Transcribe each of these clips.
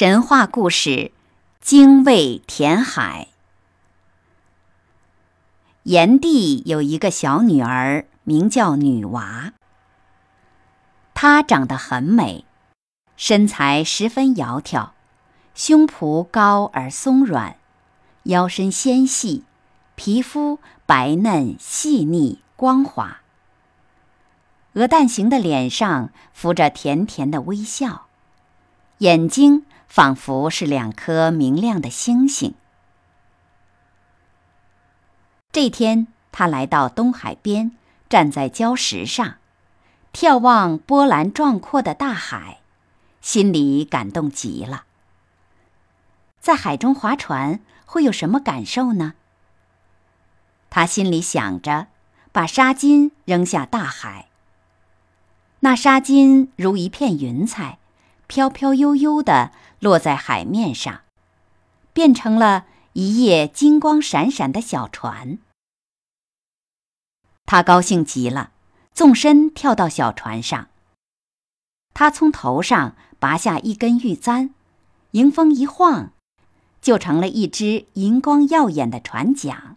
神话故事《精卫填海》。炎帝有一个小女儿，名叫女娃。她长得很美，身材十分窈窕，胸脯高而松软，腰身纤细，皮肤白嫩细腻光滑，鹅蛋形的脸上浮着甜甜的微笑，眼睛。仿佛是两颗明亮的星星。这天，他来到东海边，站在礁石上，眺望波澜壮阔的大海，心里感动极了。在海中划船会有什么感受呢？他心里想着，把纱巾扔下大海。那纱巾如一片云彩，飘飘悠悠的。落在海面上，变成了一叶金光闪闪的小船。他高兴极了，纵身跳到小船上。他从头上拔下一根玉簪，迎风一晃，就成了一只银光耀眼的船桨。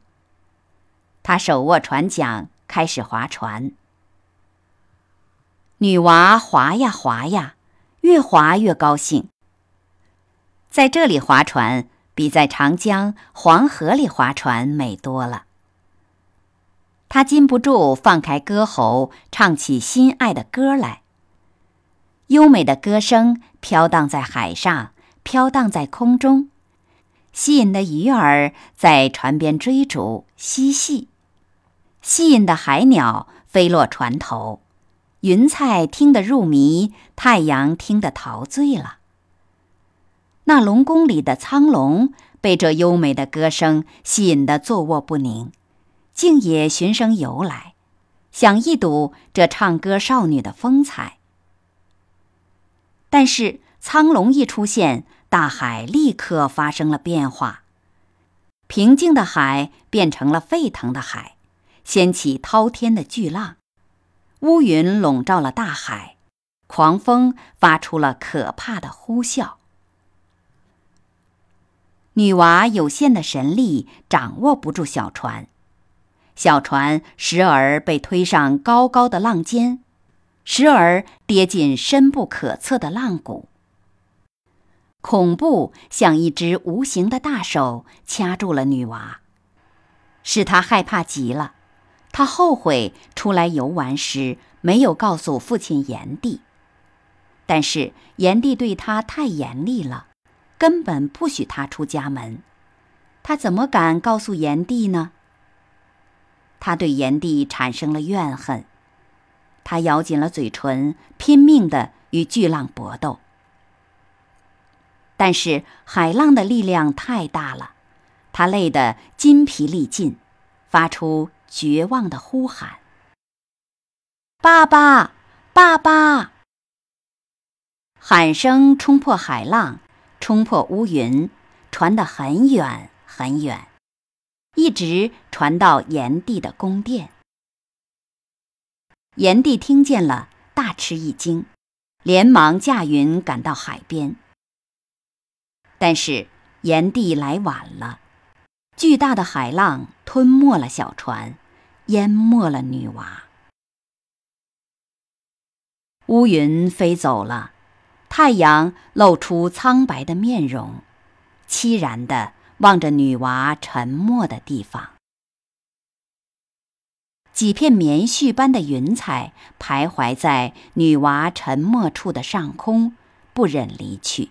他手握船桨，开始划船。女娃划呀划呀，越划越高兴。在这里划船，比在长江、黄河里划船美多了。他禁不住放开歌喉，唱起心爱的歌来。优美的歌声飘荡在海上，飘荡在空中，吸引的鱼儿在船边追逐嬉戏，吸引的海鸟飞落船头，云彩听得入迷，太阳听得陶醉了。那龙宫里的苍龙被这优美的歌声吸引得坐卧不宁，竟也循声游来，想一睹这唱歌少女的风采。但是苍龙一出现，大海立刻发生了变化，平静的海变成了沸腾的海，掀起滔天的巨浪，乌云笼罩了大海，狂风发出了可怕的呼啸。女娃有限的神力掌握不住小船，小船时而被推上高高的浪尖，时而跌进深不可测的浪谷。恐怖像一只无形的大手掐住了女娃，使她害怕极了。她后悔出来游玩时没有告诉父亲炎帝，但是炎帝对她太严厉了。根本不许他出家门，他怎么敢告诉炎帝呢？他对炎帝产生了怨恨，他咬紧了嘴唇，拼命的与巨浪搏斗。但是海浪的力量太大了，他累得筋疲力尽，发出绝望的呼喊：“爸爸，爸爸！”喊声冲破海浪。冲破乌云，传得很远很远，一直传到炎帝的宫殿。炎帝听见了，大吃一惊，连忙驾云赶到海边。但是炎帝来晚了，巨大的海浪吞没了小船，淹没了女娃。乌云飞走了。太阳露出苍白的面容，凄然地望着女娃沉默的地方。几片棉絮般的云彩徘徊在女娃沉默处的上空，不忍离去。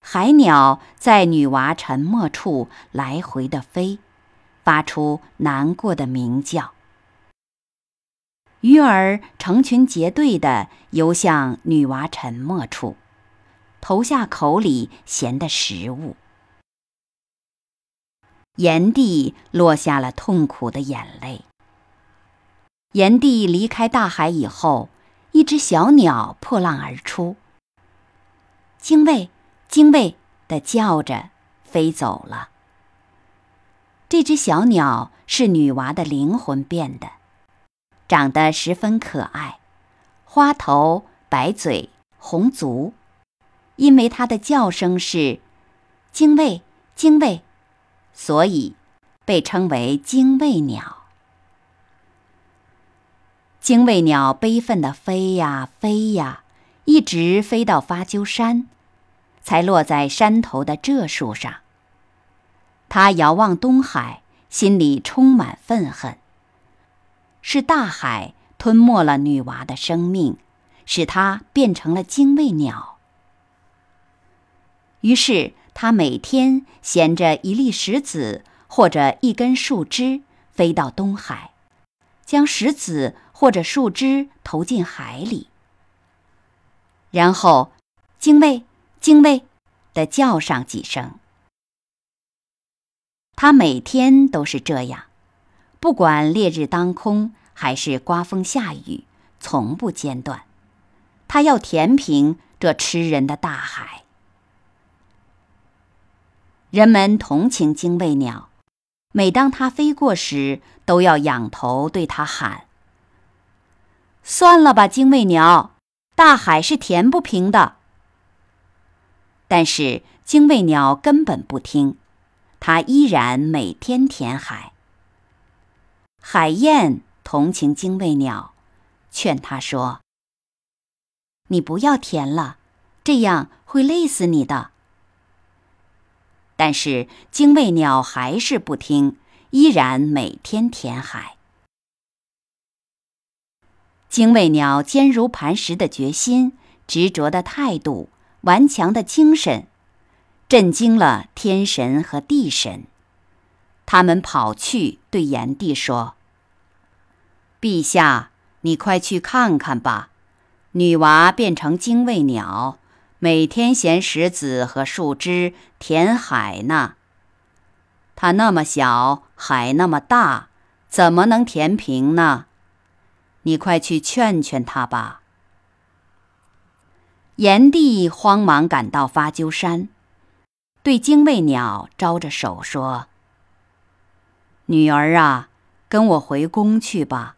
海鸟在女娃沉默处来回的飞，发出难过的鸣叫。鱼儿成群结队地游向女娃沉默处，投下口里咸的食物。炎帝落下了痛苦的眼泪。炎帝离开大海以后，一只小鸟破浪而出，精卫，精卫的叫着飞走了。这只小鸟是女娃的灵魂变的。长得十分可爱，花头、白嘴、红足，因为它的叫声是“精卫，精卫”，所以被称为精卫鸟。精卫鸟悲愤地飞呀飞呀，一直飞到发鸠山，才落在山头的这树上。它遥望东海，心里充满愤恨。是大海吞没了女娃的生命，使她变成了精卫鸟。于是，他每天衔着一粒石子或者一根树枝飞到东海，将石子或者树枝投进海里，然后“精卫，精卫”的叫上几声。他每天都是这样。不管烈日当空还是刮风下雨，从不间断。他要填平这吃人的大海。人们同情精卫鸟，每当它飞过时，都要仰头对它喊：“算了吧，精卫鸟，大海是填不平的。”但是精卫鸟根本不听，它依然每天填海。海燕同情精卫鸟，劝他说：“你不要填了，这样会累死你的。”但是精卫鸟还是不听，依然每天填海。精卫鸟坚如磐石的决心、执着的态度、顽强的精神，震惊了天神和地神。他们跑去对炎帝说。陛下，你快去看看吧，女娃变成精卫鸟，每天衔石子和树枝填海呢。它那么小，海那么大，怎么能填平呢？你快去劝劝他吧。炎帝慌忙赶到发鸠山，对精卫鸟招着手说：“女儿啊，跟我回宫去吧。”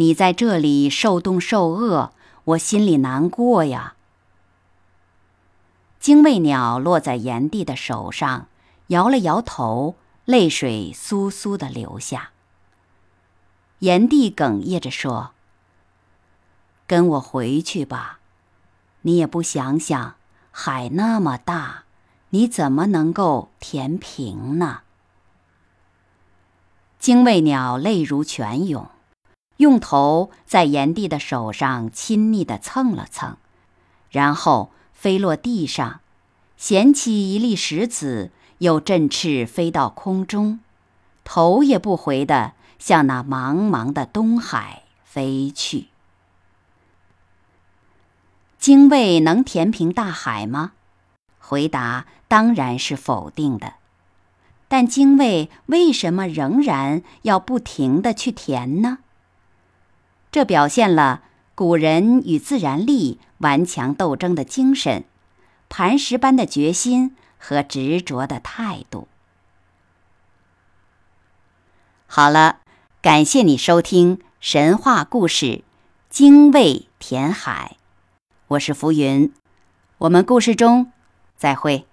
你在这里受冻受饿，我心里难过呀。精卫鸟落在炎帝的手上，摇了摇头，泪水簌簌的流下。炎帝哽咽着说：“跟我回去吧，你也不想想，海那么大，你怎么能够填平呢？”精卫鸟泪如泉涌。用头在炎帝的手上亲昵地蹭了蹭，然后飞落地上，捡起一粒石子，又振翅飞到空中，头也不回地向那茫茫的东海飞去。精卫能填平大海吗？回答当然是否定的。但精卫为什么仍然要不停地去填呢？这表现了古人与自然力顽强斗争的精神，磐石般的决心和执着的态度。好了，感谢你收听神话故事《精卫填海》，我是浮云，我们故事中再会。